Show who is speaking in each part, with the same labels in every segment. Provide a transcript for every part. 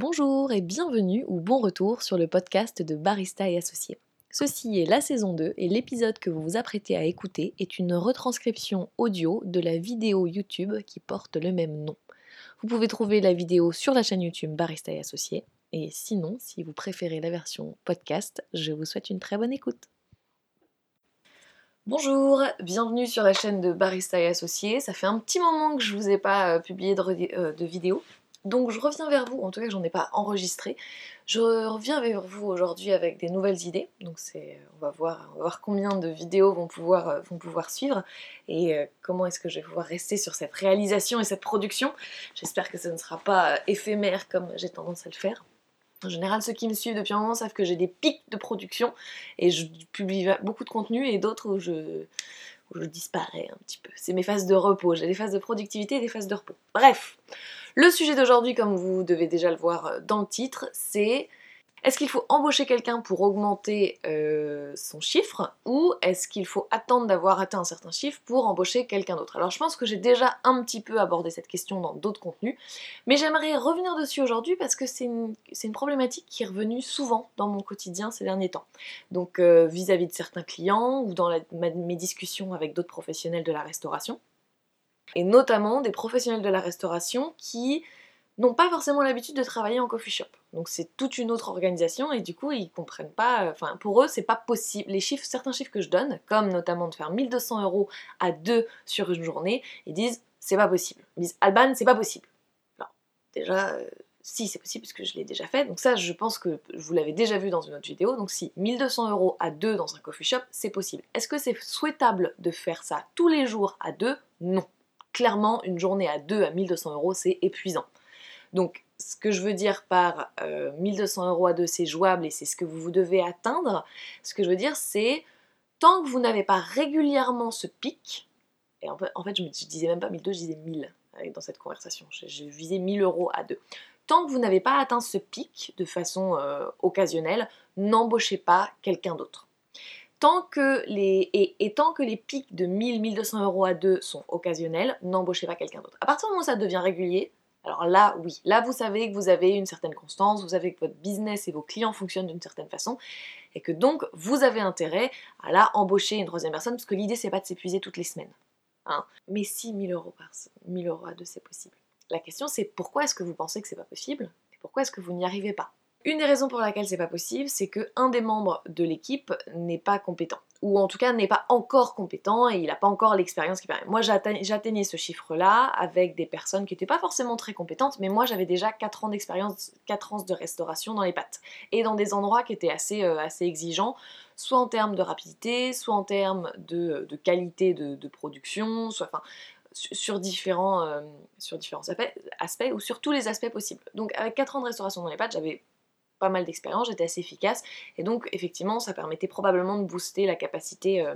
Speaker 1: Bonjour et bienvenue ou bon retour sur le podcast de Barista et Associés. Ceci est la saison 2 et l'épisode que vous vous apprêtez à écouter est une retranscription audio de la vidéo YouTube qui porte le même nom. Vous pouvez trouver la vidéo sur la chaîne YouTube Barista et Associés et sinon, si vous préférez la version podcast, je vous souhaite une très bonne écoute. Bonjour, bienvenue sur la chaîne de Barista et Associés. Ça fait un petit moment que je vous ai pas euh, publié de, euh, de vidéo. Donc je reviens vers vous, en tout cas j'en ai pas enregistré. Je reviens vers vous aujourd'hui avec des nouvelles idées. Donc c'est, on va voir, voir combien de vidéos vont pouvoir, euh, vont pouvoir suivre et euh, comment est-ce que je vais pouvoir rester sur cette réalisation et cette production. J'espère que ça ne sera pas euh, éphémère comme j'ai tendance à le faire. En général, ceux qui me suivent depuis un moment savent que j'ai des pics de production et je publie beaucoup de contenu et d'autres je, où je disparais un petit peu. C'est mes phases de repos. J'ai des phases de productivité et des phases de repos. Bref, le sujet d'aujourd'hui, comme vous devez déjà le voir euh, dans le titre, c'est est-ce qu'il faut embaucher quelqu'un pour augmenter euh, son chiffre ou est-ce qu'il faut attendre d'avoir atteint un certain chiffre pour embaucher quelqu'un d'autre? Alors je pense que j'ai déjà un petit peu abordé cette question dans d'autres contenus, mais j'aimerais revenir dessus aujourd'hui parce que c'est une, problématique qui est revenue souvent dans mon quotidien ces derniers temps. Donc euh, vis-à-vis de certains clients ou dans mes discussions avec d'autres professionnels de la restauration et notamment des professionnels de la restauration qui n'ont pas forcément l'habitude de travailler en coffee shop. Donc c'est toute une autre organisation et du coup ils comprennent pas, euh, enfin pour eux c'est pas possible. Les chiffres, certains chiffres que je donne, comme notamment de faire 1200 euros à deux sur une journée, ils disent c'est pas possible. Ils disent Alban c'est pas possible. Alors déjà euh, si c'est possible parce que je l'ai déjà fait, donc ça je pense que vous l'avez déjà vu dans une autre vidéo, donc si 1200 euros à deux dans un coffee shop c'est possible. Est-ce que c'est souhaitable de faire ça tous les jours à deux? Non clairement, une journée à 2 à 1200 euros, c'est épuisant. Donc, ce que je veux dire par 1200 euh, euros à 2, c'est jouable et c'est ce que vous devez atteindre. Ce que je veux dire, c'est tant que vous n'avez pas régulièrement ce pic, et en fait, je, ne disais même pas 1200, je disais 1000 dans cette conversation. Je, visais 1000 euros à 2. Tant que vous n'avez pas atteint ce pic de façon euh, occasionnelle, n'embauchez pas quelqu'un d'autre tant que les, et, tant que les pics de 1000-1200 euros à deux sont occasionnels, n'embauchez pas quelqu'un d'autre. À partir du moment où ça devient régulier, alors là, oui, là vous savez que vous avez une certaine constance, vous savez que votre business et vos clients fonctionnent d'une certaine façon, et que donc vous avez intérêt à là embaucher une troisième personne, parce que l'idée c'est pas de s'épuiser toutes les semaines. Hein. Mais si 1000 euros par 1000 euros à deux c'est possible. La question c'est pourquoi est-ce que vous pensez que c'est pas possible, et pourquoi est-ce que vous n'y arrivez pas? Une des raisons pour laquelle c'est pas possible, c'est que un des membres de l'équipe n'est pas compétent. Ou en tout cas n'est pas encore compétent et il n'a pas encore l'expérience qui permet. Moi j'atteignais ce chiffre-là avec des personnes qui n'étaient pas forcément très compétentes, mais moi j'avais déjà 4 ans d'expérience, 4 ans de restauration dans les pâtes. Et dans des endroits qui étaient assez, euh, assez exigeants, soit en termes de rapidité, soit en termes de, qualité de, production, soit enfin sur différents, euh, sur différents aspects, aspects, ou sur tous les aspects possibles. Donc avec 4 ans de restauration dans les pâtes, j'avais pas mal d'expérience, j'étais assez efficace, et donc effectivement ça permettait probablement de booster la capacité euh,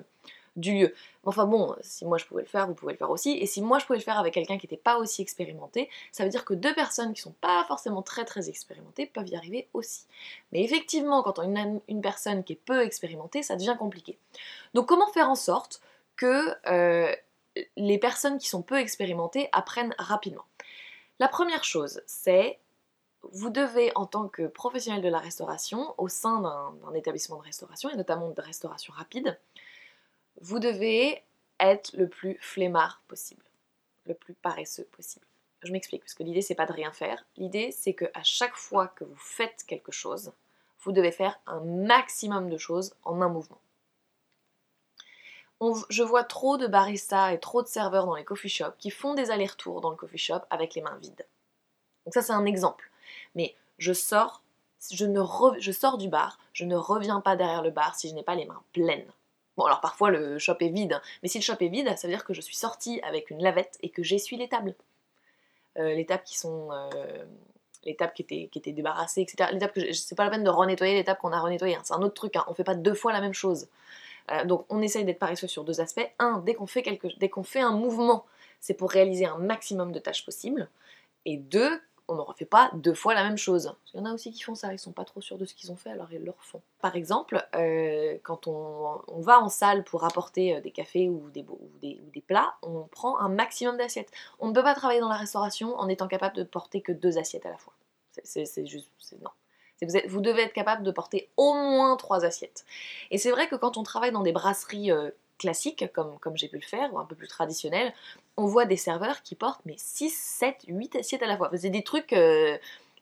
Speaker 1: du lieu. Enfin bon, si moi je pouvais le faire, vous pouvez le faire aussi, et si moi je pouvais le faire avec quelqu'un qui n'était pas aussi expérimenté, ça veut dire que deux personnes qui sont pas forcément très très expérimentées peuvent y arriver aussi. Mais effectivement, quand on a une, personne qui est peu expérimentée, ça devient compliqué. Donc comment faire en sorte que euh, les personnes qui sont peu expérimentées apprennent rapidement? La première chose, c'est vous devez, en tant que professionnel de la restauration, au sein d'un établissement de restauration, et notamment de restauration rapide, vous devez être le plus flemmard possible, le plus paresseux possible. Je m'explique, parce que l'idée, c'est pas de rien faire. L'idée, c'est que à chaque fois que vous faites quelque chose, vous devez faire un maximum de choses en un mouvement. je vois trop de baristas et trop de serveurs dans les coffee shops qui font des allers-retours dans le coffee shop avec les mains vides. Donc ça, c'est un exemple mais je sors, je, sors du bar, je ne reviens pas derrière le bar si je n'ai pas les mains pleines. Bon, alors parfois le shop est vide, hein, mais si le shop est vide, ça veut dire que je suis sortie avec une lavette et que j'essuie les tables. Euh, les tables qui sont. Euh, les tables qui étaient, qui étaient débarrassées, etc. Les tables c'est pas la peine de renettoyer les tables qu'on a renettoyées, hein, c'est un autre truc, hein, on fait pas deux fois la même chose. Euh, donc on essaye d'être paresseux sur deux aspects. Un, dès qu'on fait, quelque, dès qu'on fait un mouvement, c'est pour réaliser un maximum de tâches possibles. Et deux, on ne refait pas deux fois la même chose. Il y en a aussi qui font ça, ils sont pas trop sûrs de ce qu'ils ont fait, alors ils le refont. Par exemple, euh, quand on, va en salle pour apporter euh, des cafés ou des, plats, on prend un maximum d'assiettes. On ne peut pas travailler dans la restauration en étant capable de porter que deux assiettes à la fois. C'est juste, non. Vous, devez être capable de porter au moins trois assiettes. Et c'est vrai que quand on travaille dans des brasseries euh, classiques, comme, j'ai pu le faire, ou un peu plus traditionnelles, on voit des serveurs qui portent mais 6, 7, 8 assiettes à la fois. C'est des trucs... Euh,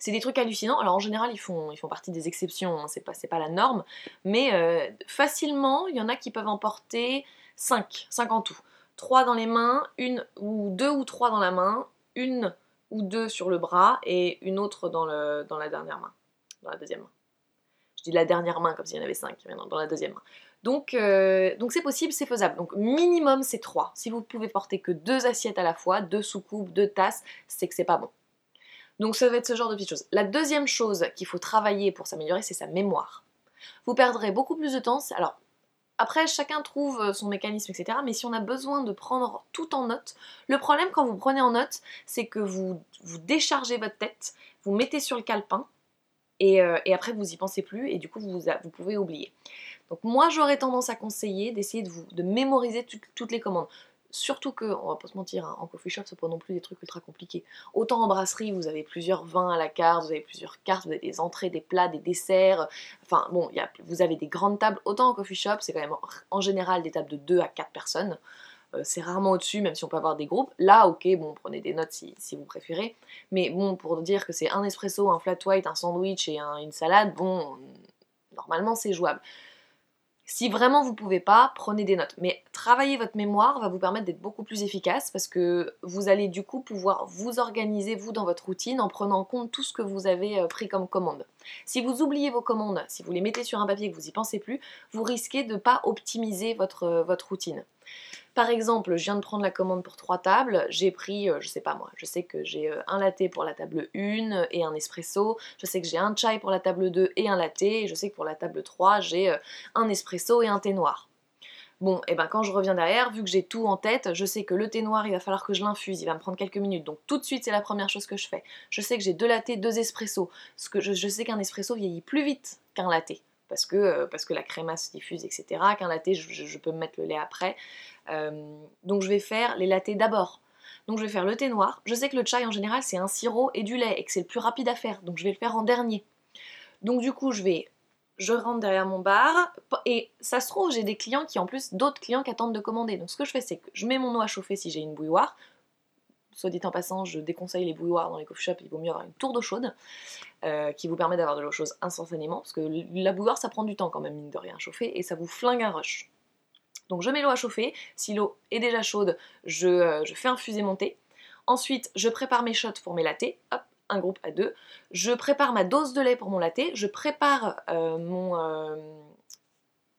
Speaker 1: des trucs hallucinants. Alors en général, ils font, ils font partie des exceptions, hein. c'est pas, pas la norme. Mais euh, facilement, il y en a qui peuvent en porter 5, 5 en tout. 3 dans les mains, une ou deux ou trois dans la main, une ou deux sur le bras et une autre dans, dans la dernière main. Dans la deuxième main. Je dis la dernière main comme s'il y en avait 5, dans la deuxième main. Donc euh, donc c'est possible, c'est faisable. Donc minimum c'est 3. Si vous pouvez porter que deux assiettes à la fois, deux soucoupes, deux tasses, c'est que c'est pas bon. Donc ça va être ce genre de petites choses. La deuxième chose qu'il faut travailler pour s'améliorer, c'est sa mémoire. Vous perdrez beaucoup plus de temps. Alors, après, chacun trouve euh, son mécanisme, etc. Mais si on a besoin de prendre tout en note, le problème quand vous prenez en note, c'est que vous, vous déchargez votre tête, vous mettez sur le calepin, et, euh, après vous y pensez plus, et du coup vous, pouvez oublier. Donc moi j'aurais tendance à conseiller d'essayer de, mémoriser toutes les commandes. Surtout que, on va pas se mentir, hein, en coffee shop, c'est pas non plus des trucs ultra compliqués. Autant en brasserie, vous avez plusieurs vins à la carte, vous avez plusieurs cartes, vous avez des entrées, des plats, des desserts. Enfin, bon, vous avez des grandes tables. Autant en coffee shop, c'est quand même en général des tables de 2 à 4 personnes. Euh, c'est rarement au-dessus, même si on peut avoir des groupes. Là, ok, bon, prenez des notes si, vous préférez. Mais bon, pour dire que c'est un espresso, un flat white, un sandwich et une salade, bon, normalement c'est jouable. Si vraiment vous pouvez pas, prenez des notes. Mais travailler votre mémoire va vous permettre d'être beaucoup plus efficace parce que vous allez du coup pouvoir vous organiser vous dans votre routine en prenant en compte tout ce que vous avez euh, pris comme commande. Si vous oubliez vos commandes, si vous les mettez sur un papier et que vous y pensez plus, vous risquez de ne pas optimiser votre, euh, votre routine. Par exemple, je viens de prendre la commande pour trois tables, j'ai pris, euh, je sais pas moi, je sais que j'ai euh, un latte pour la table 1 et un espresso, je sais que j'ai un chai pour la table 2 et un latte, et je sais que pour la table 3, j'ai euh, un espresso et un thé noir. Bon, et eh ben quand je reviens derrière, vu que j'ai tout en tête, je sais que le thé noir, il va falloir que je l'infuse, il va me prendre quelques minutes. Donc tout de suite, c'est la première chose que je fais. Je sais que j'ai deux lattés, deux espressos. Parce que je, sais qu'un espresso vieillit plus vite qu'un latte. Parce que, parce que la crémasse se diffuse, etc. Qu'un latte, je, peux me mettre le lait après. Euh, donc je vais faire les lattés d'abord. Donc je vais faire le thé noir. Je sais que le chai en général c'est un sirop et du lait et que c'est le plus rapide à faire. Donc je vais le faire en dernier. Donc du coup je vais je rentre derrière mon bar et ça se trouve j'ai des clients qui en plus d'autres clients qui attendent de commander. Donc ce que je fais c'est que je mets mon eau à chauffer si j'ai une bouilloire. Soit dit en passant, je déconseille les bouilloires dans les coffee shops, il vaut mieux avoir une tour d'eau chaude euh, qui vous permet d'avoir de l'eau chaude instantanément parce que la bouilloire ça prend du temps quand même mine de rien chauffer et ça vous flingue un rush. Donc je mets l'eau à chauffer, si l'eau est déjà chaude, euh, je, fais infuser mon thé. Ensuite, je prépare mes shots pour mes lattés, hop, un groupe à deux. Je prépare ma dose de lait pour mon latte, je prépare euh, mon,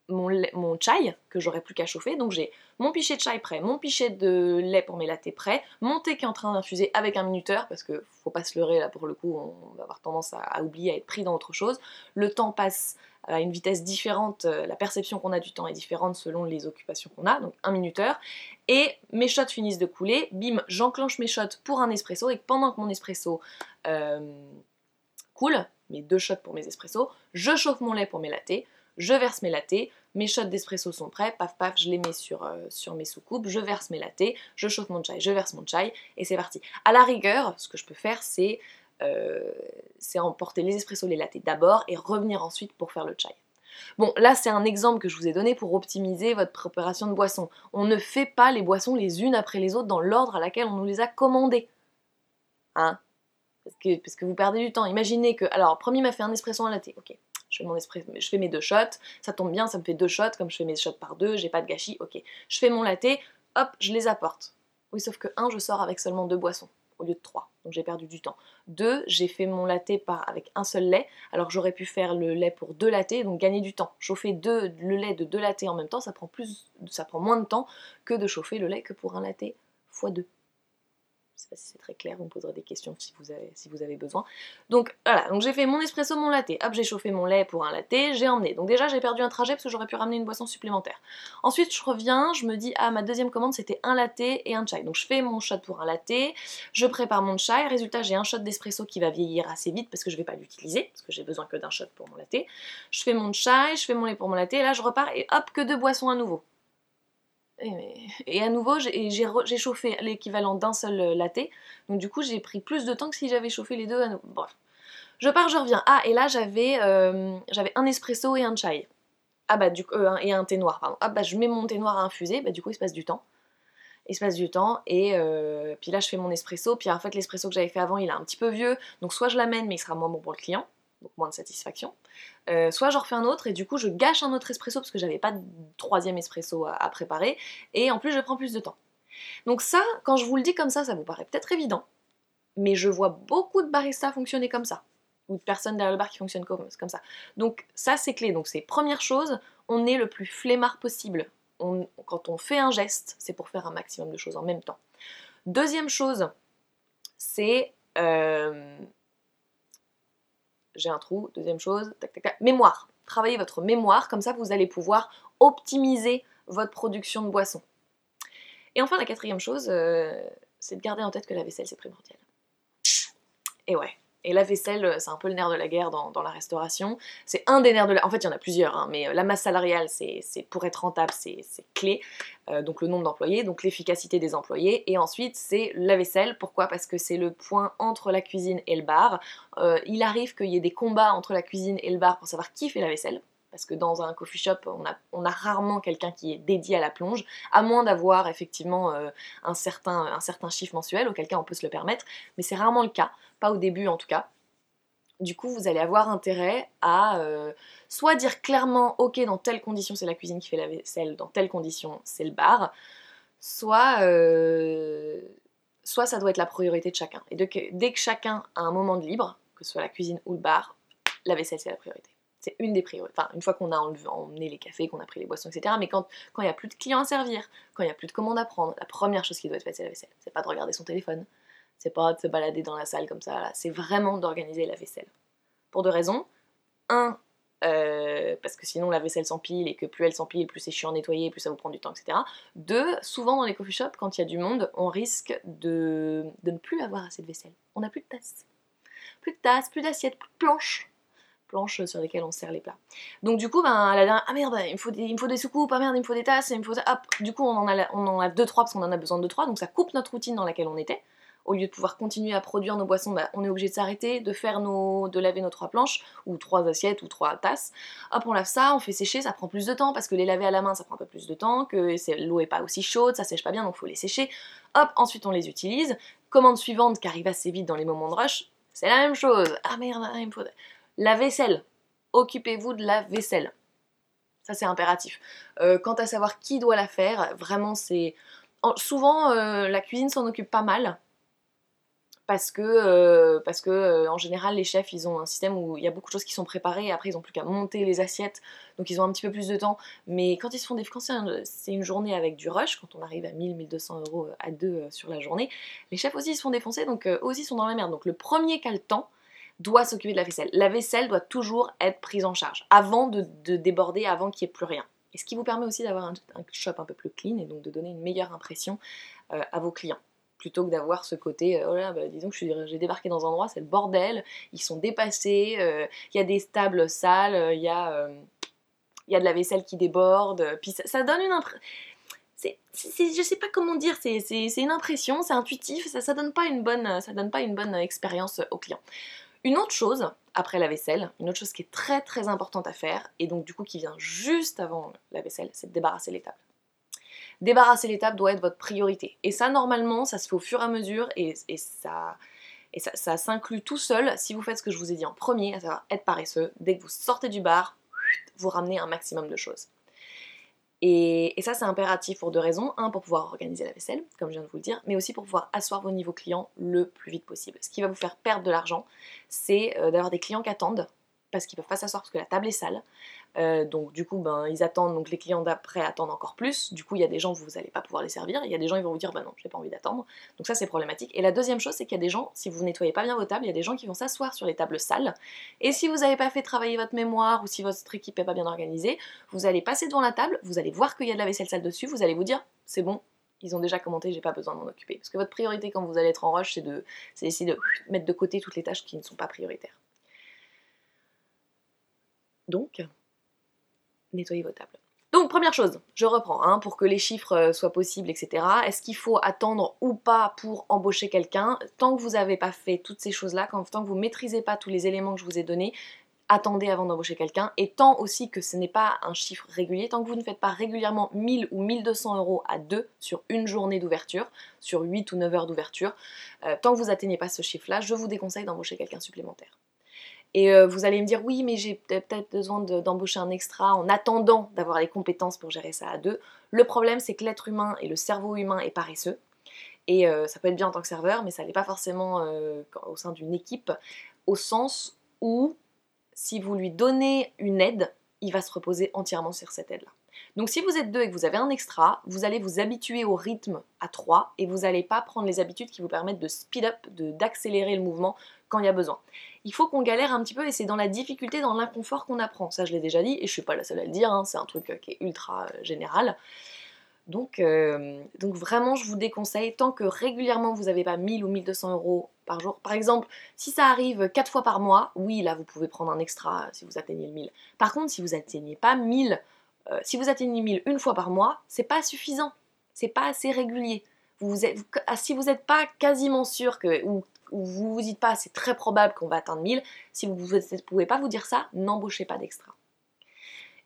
Speaker 1: mon, chai que j'aurai plus qu'à chauffer. Donc j'ai mon pichet de chai prêt, mon pichet de lait pour mes lattés prêt, mon thé qui est en train d'infuser avec un minuteur parce que faut pas se leurrer là pour le coup, on va avoir tendance à oublier, à être pris dans autre chose. Le temps passe à une vitesse différente, euh, la perception qu'on a du temps est différente selon les occupations qu'on a, donc un minuteur, et mes shots finissent de couler, bim, j'enclenche mes shots pour un espresso, et pendant que mon espresso euh, coule, mes deux shots pour mes espressos, je chauffe mon lait pour mes lattés, je verse mes lattés, mes shots d'espresso sont prêts, paf paf, je les mets sur, euh, sur mes soucoupes, je verse mes lattés, je chauffe mon chai, je verse mon chai, et c'est parti. À la rigueur, ce que je peux faire, c'est euh, emporter les espressos, les lattés d'abord et revenir ensuite pour faire le chai. Bon, là c'est un exemple que je vous ai donné pour optimiser votre préparation de boissons. On ne fait pas les boissons les unes après les autres dans l'ordre à laquelle on nous les a commandées. Hein? Parce que, vous perdez du temps. Imaginez que, alors, premier m'a fait un espresso, un latte. Ok, je fais, je fais mes deux shots, ça tombe bien, ça me fait deux shots, comme je fais mes shots par deux, j'ai pas de gâchis, ok. Je fais mon latte, hop, je les apporte. Oui, sauf que un, je sors avec seulement deux boissons au lieu de 3. Donc j'ai perdu du temps. 2, j'ai fait mon latte avec un seul lait, alors j'aurais pu faire le lait pour deux lattés, donc gagner du temps. Chauffer deux, le lait de deux lattés en même temps, ça prend, plus, ça prend moins de temps que de chauffer le lait que pour un latte x 2 sais pas si c'est très clair, vous me poserez des questions si vous avez, besoin. Donc voilà, j'ai fait mon espresso, mon latte, hop j'ai chauffé mon lait pour un latte, j'ai emmené. Donc déjà j'ai perdu un trajet parce que j'aurais pu ramener une boisson supplémentaire. Ensuite je reviens, je me dis ah ma deuxième commande c'était un latte et un chai. Donc je fais mon shot pour un latte, je prépare mon chai, résultat j'ai un shot d'espresso qui va vieillir assez vite parce que je vais pas l'utiliser, parce que j'ai besoin que d'un shot pour mon latte. Je fais mon chai, je fais mon lait pour mon latte, et là je repars et hop que deux boissons à nouveau. Et à nouveau, j'ai chauffé l'équivalent d'un seul euh, latte. Donc du coup, j'ai pris plus de temps que si j'avais chauffé les deux à nouveau. Je pars, je reviens. Ah, et là j'avais euh, un espresso et un chai. Ah bah du euh, et un thé noir, pardon. Ah bah je mets mon thé noir à infuser, bah du coup il se passe du temps. Il se passe du temps et puis là je fais mon espresso. Puis en fait l'espresso que j'avais fait avant il est un petit peu vieux, donc soit je l'amène mais il sera moins bon pour le client, moins de satisfaction. soit j'en refais un autre et du coup je gâche un autre espresso parce que j'avais pas de troisième espresso à, à préparer et en plus je prends plus de temps. Donc ça, quand je vous le dis comme ça, ça vous paraît peut-être évident, mais je vois beaucoup de baristas fonctionner comme ça, ou de personnes derrière le bar qui fonctionnent comme, ça. Donc ça c'est clé, donc c'est première chose, on est le plus flemmard possible. quand on fait un geste, c'est pour faire un maximum de choses en même temps. Deuxième chose, c'est... Euh, j'ai un trou, deuxième chose, tac, tac, tac, mémoire. Travaillez votre mémoire, comme ça vous allez pouvoir optimiser votre production de boissons. Et enfin, la quatrième chose, euh, c'est de garder en tête que la vaisselle, c'est primordial. Et ouais. Et la vaisselle, euh, c'est un peu le nerf de la guerre dans, la restauration. C'est un des nerfs de la... En fait, il y en a plusieurs, hein, mais euh, la masse salariale, c'est pour être rentable, c'est clé. donc le nombre d'employés, donc l'efficacité des employés. Et ensuite, c'est la vaisselle. Pourquoi? Parce que c'est le point entre la cuisine et le bar. il arrive qu'il y ait des combats entre la cuisine et le bar pour savoir qui fait la vaisselle parce que dans un coffee shop, on a, rarement quelqu'un qui est dédié à la plonge, à moins d'avoir effectivement euh, un, certain, chiffre mensuel, auquel cas on peut se le permettre, mais c'est rarement le cas, pas au début en tout cas. Du coup, vous allez avoir intérêt à euh, soit dire clairement, ok, dans telle condition c'est la cuisine qui fait la vaisselle, dans telle condition c'est le bar, soit, euh, soit ça doit être la priorité de chacun. Et dès que chacun a un moment de libre, que ce soit la cuisine ou le bar, la vaisselle c'est la priorité. C'est une des priorités. Une fois qu'on a emmené les cafés, qu'on a pris les boissons, etc. Mais quand il n'y a plus de clients à servir, quand il n'y a plus de commandes à prendre, la première chose qui doit être faite, c'est la vaisselle. C'est pas de regarder son téléphone. C'est pas de se balader dans la salle comme ça. C'est vraiment d'organiser la vaisselle. Pour deux raisons. Un, euh, parce que sinon la vaisselle s'empile et que plus elle s'empile, plus c'est chiant à nettoyer, plus ça vous prend du temps, etc. Deux, souvent dans les coffee shops, quand il y a du monde, on risque de, de ne plus avoir assez de vaisselle. On n'a plus de tasses. Plus de tasses, plus d'assiettes, plus de planches planches sur lesquelles on sert les plats. Donc du coup, ben, à la dernière, ah merde, il me, faut des, soucoupes, ah merde, il me faut des tasses, il me faut... Hop, du coup, on en a, on en a deux, trois parce qu'on en a besoin de trois, donc ça coupe notre routine dans laquelle on était. Au lieu de pouvoir continuer à produire nos boissons, ben, on est obligé de s'arrêter, de faire nos, de laver nos trois planches, ou trois assiettes, ou trois tasses. Hop, on lave ça, on fait sécher, ça prend plus de temps, parce que les laver à la main, ça prend un peu plus de temps, que l'eau est pas aussi chaude, ça sèche pas bien, donc faut les sécher. Hop, ensuite on les utilise. Commande suivante qui arrive assez vite dans les moments de rush, c'est la même chose. Ah merde, il me faut... La vaisselle, occupez-vous de la vaisselle. Ça c'est impératif. Euh, quant à savoir qui doit la faire, vraiment c'est... Souvent euh, la cuisine s'en occupe pas mal. Parce que, euh, en général les chefs ils ont un système où il y a beaucoup de choses qui sont préparées et après ils ont plus qu'à monter les assiettes donc ils ont un petit peu plus de temps mais quand ils se font des c'est une journée avec du rush quand on arrive à 1000-1200 euros à deux sur la journée les chefs aussi se font défoncer donc eux aussi sont dans la merde donc le premier qui a le temps doit s'occuper de la vaisselle. La vaisselle doit toujours être prise en charge avant de, déborder, avant qu'il n'y ait plus rien. Et ce qui vous permet aussi d'avoir un, shop un peu plus clean et donc de donner une meilleure impression euh, à vos clients. Plutôt que d'avoir ce côté, euh, oh bah, disons que j'ai débarqué dans un endroit, c'est le bordel, ils sont dépassés, euh, il y a des stables sales, il y, a, de la vaisselle qui déborde, puis ça, donne une impression je sais pas comment dire, c'est une impression, c'est intuitif, ça, ça donne pas une bonne, ça donne pas une bonne expérience au client. Une autre chose, après la vaisselle, une autre chose qui est très très importante à faire, et donc du coup qui vient juste avant la vaisselle, c'est de débarrasser les tables. Débarrasser les tables doit être votre priorité. Et ça, normalement, ça se fait au fur et à mesure, et, ça, ça s'inclut tout seul si vous faites ce que je vous ai dit en premier, à savoir être paresseux. Dès que vous sortez du bar, vous ramenez un maximum de choses. Et, ça, c'est impératif pour deux raisons. Un, pour pouvoir organiser la vaisselle, comme je viens de vous le dire, mais aussi pour pouvoir asseoir vos niveaux clients le plus vite possible. Ce qui va vous faire perdre de l'argent, c'est euh, d'avoir des clients qui attendent parce qu'ils peuvent pas s'asseoir parce que la table est sale. Euh, donc du coup, ben, ils attendent, donc les clients d'après attendent encore plus. Du coup, il y a des gens, vous n'allez pas pouvoir les servir. Il y a des gens, ils vont vous dire, bah non, j'ai pas envie d'attendre. Donc ça, c'est problématique. Et la deuxième chose, c'est qu'il y a des gens, si vous nettoyez pas bien vos tables, il y a des gens qui vont s'asseoir sur les tables sales. Et si vous n'avez pas fait travailler votre mémoire ou si votre équipe n'est pas bien organisée, vous allez passer devant la table, vous allez voir qu'il y a de la vaisselle sale dessus, vous allez vous dire, c'est bon, ils ont déjà commenté, j'ai pas besoin de m'en occuper. Parce que votre priorité quand vous allez être en rush, c'est d'essayer de mettre de côté toutes les tâches qui ne sont pas prioritaires. Donc, nettoyez vos tables. Donc, première chose, je reprends, hein, pour que les chiffres euh, soient possibles, etc. Est-ce qu'il faut attendre ou pas pour embaucher quelqu'un? Tant que vous n'avez pas fait toutes ces choses-là, tant que vous ne maîtrisez pas tous les éléments que je vous ai donnés, attendez avant d'embaucher quelqu'un. Et tant aussi que ce n'est pas un chiffre régulier, tant que vous ne faites pas régulièrement 1000 ou 1200 euros à deux sur une journée d'ouverture, sur 8 ou 9 heures d'ouverture, euh, tant que vous atteignez pas ce chiffre-là, je vous déconseille d'embaucher quelqu'un supplémentaire. Et euh, vous allez me dire oui, mais j'ai peut-être besoin d'embaucher un extra en attendant d'avoir les compétences pour gérer ça à deux. Le problème, c'est que l'être humain et le cerveau humain est paresseux. Et euh, ça peut être bien en tant que serveur, mais ça n'est pas forcément au sein d'une équipe, au sens où si vous lui donnez une aide, il va se reposer entièrement sur cette aide-là. Donc si vous êtes deux et que vous avez un extra, vous allez vous habituer au rythme à trois et vous n'allez pas prendre les habitudes qui vous permettent de speed up, d'accélérer le mouvement il y a besoin. Il faut qu'on galère un petit peu et c'est dans la difficulté, dans l'inconfort qu'on apprend. Ça je l'ai déjà dit et je suis pas la seule à le dire, hein. c'est un truc euh, qui est ultra euh, général. Donc, euh, donc vraiment je vous déconseille, tant que régulièrement vous n'avez pas 1000 ou 1200 euros par jour. Par exemple, si ça arrive 4 fois par mois, oui, là vous pouvez prendre un extra si vous atteignez le 1000. Par contre, si vous atteignez pas 1000, euh, si vous atteignez 1000 une fois par mois, c'est pas suffisant. C'est pas assez régulier. Si vous n'êtes pas quasiment sûr que, vous vous dites pas c'est très probable qu'on va atteindre 1000, si vous ne pouvez pas vous dire ça, n'embauchez pas d'extra.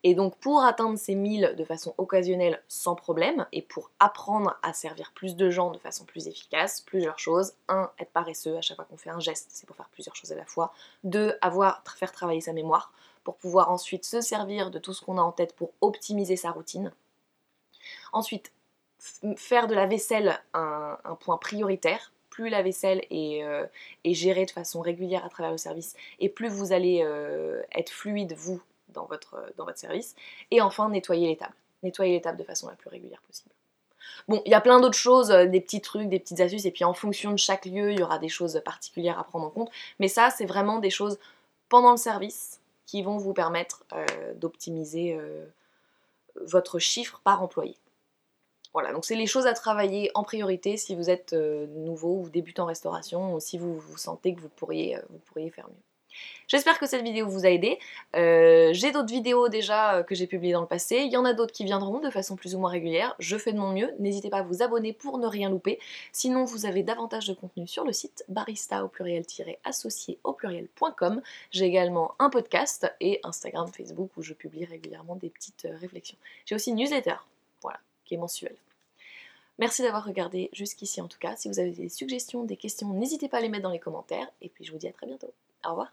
Speaker 1: Et donc pour atteindre ces 1000 de façon occasionnelle sans problème, et pour apprendre à servir plus de gens de façon plus efficace, plusieurs choses. Un, être paresseux à chaque fois qu'on fait un geste, c'est pour faire plusieurs choses à la fois. Deux, avoir, faire travailler sa mémoire, pour pouvoir ensuite se servir de tout ce qu'on a en tête pour optimiser sa routine. Ensuite, faire de la vaisselle un, point prioritaire. Plus la vaisselle euh, est, gérée de façon régulière à travers le service, et plus vous allez euh, être fluide, vous, dans votre, service. Et enfin, nettoyer les tables. Nettoyer les tables de façon la plus régulière possible. Bon, il y a plein d'autres choses, euh, des petits trucs, des petites astuces, et puis en fonction de chaque lieu, il y aura des choses particulières à prendre en compte. Mais ça, c'est vraiment des choses pendant le service qui vont vous permettre euh, d'optimiser euh, votre chiffre par employé. Voilà, donc c'est les choses à travailler en priorité si vous êtes nouveau ou débutant en restauration ou si vous, vous sentez que vous pourriez, vous pourriez faire mieux. J'espère que cette vidéo vous a aidé. Euh, j'ai d'autres vidéos déjà euh, que j'ai publiées dans le passé. Il y en a d'autres qui viendront de façon plus ou moins régulière. Je fais de mon mieux. N'hésitez pas à vous abonner pour ne rien louper. Sinon, vous avez davantage de contenu sur le site barista au pluriel-associé au pluriel.com. J'ai également un podcast et Instagram, Facebook où je publie régulièrement des petites euh, réflexions. J'ai aussi une newsletter, voilà, qui est mensuelle. Merci d'avoir regardé jusqu'ici en tout cas. Si vous avez des suggestions, des questions, n'hésitez pas à les mettre dans les commentaires. Et puis je vous dis à très bientôt. Au revoir.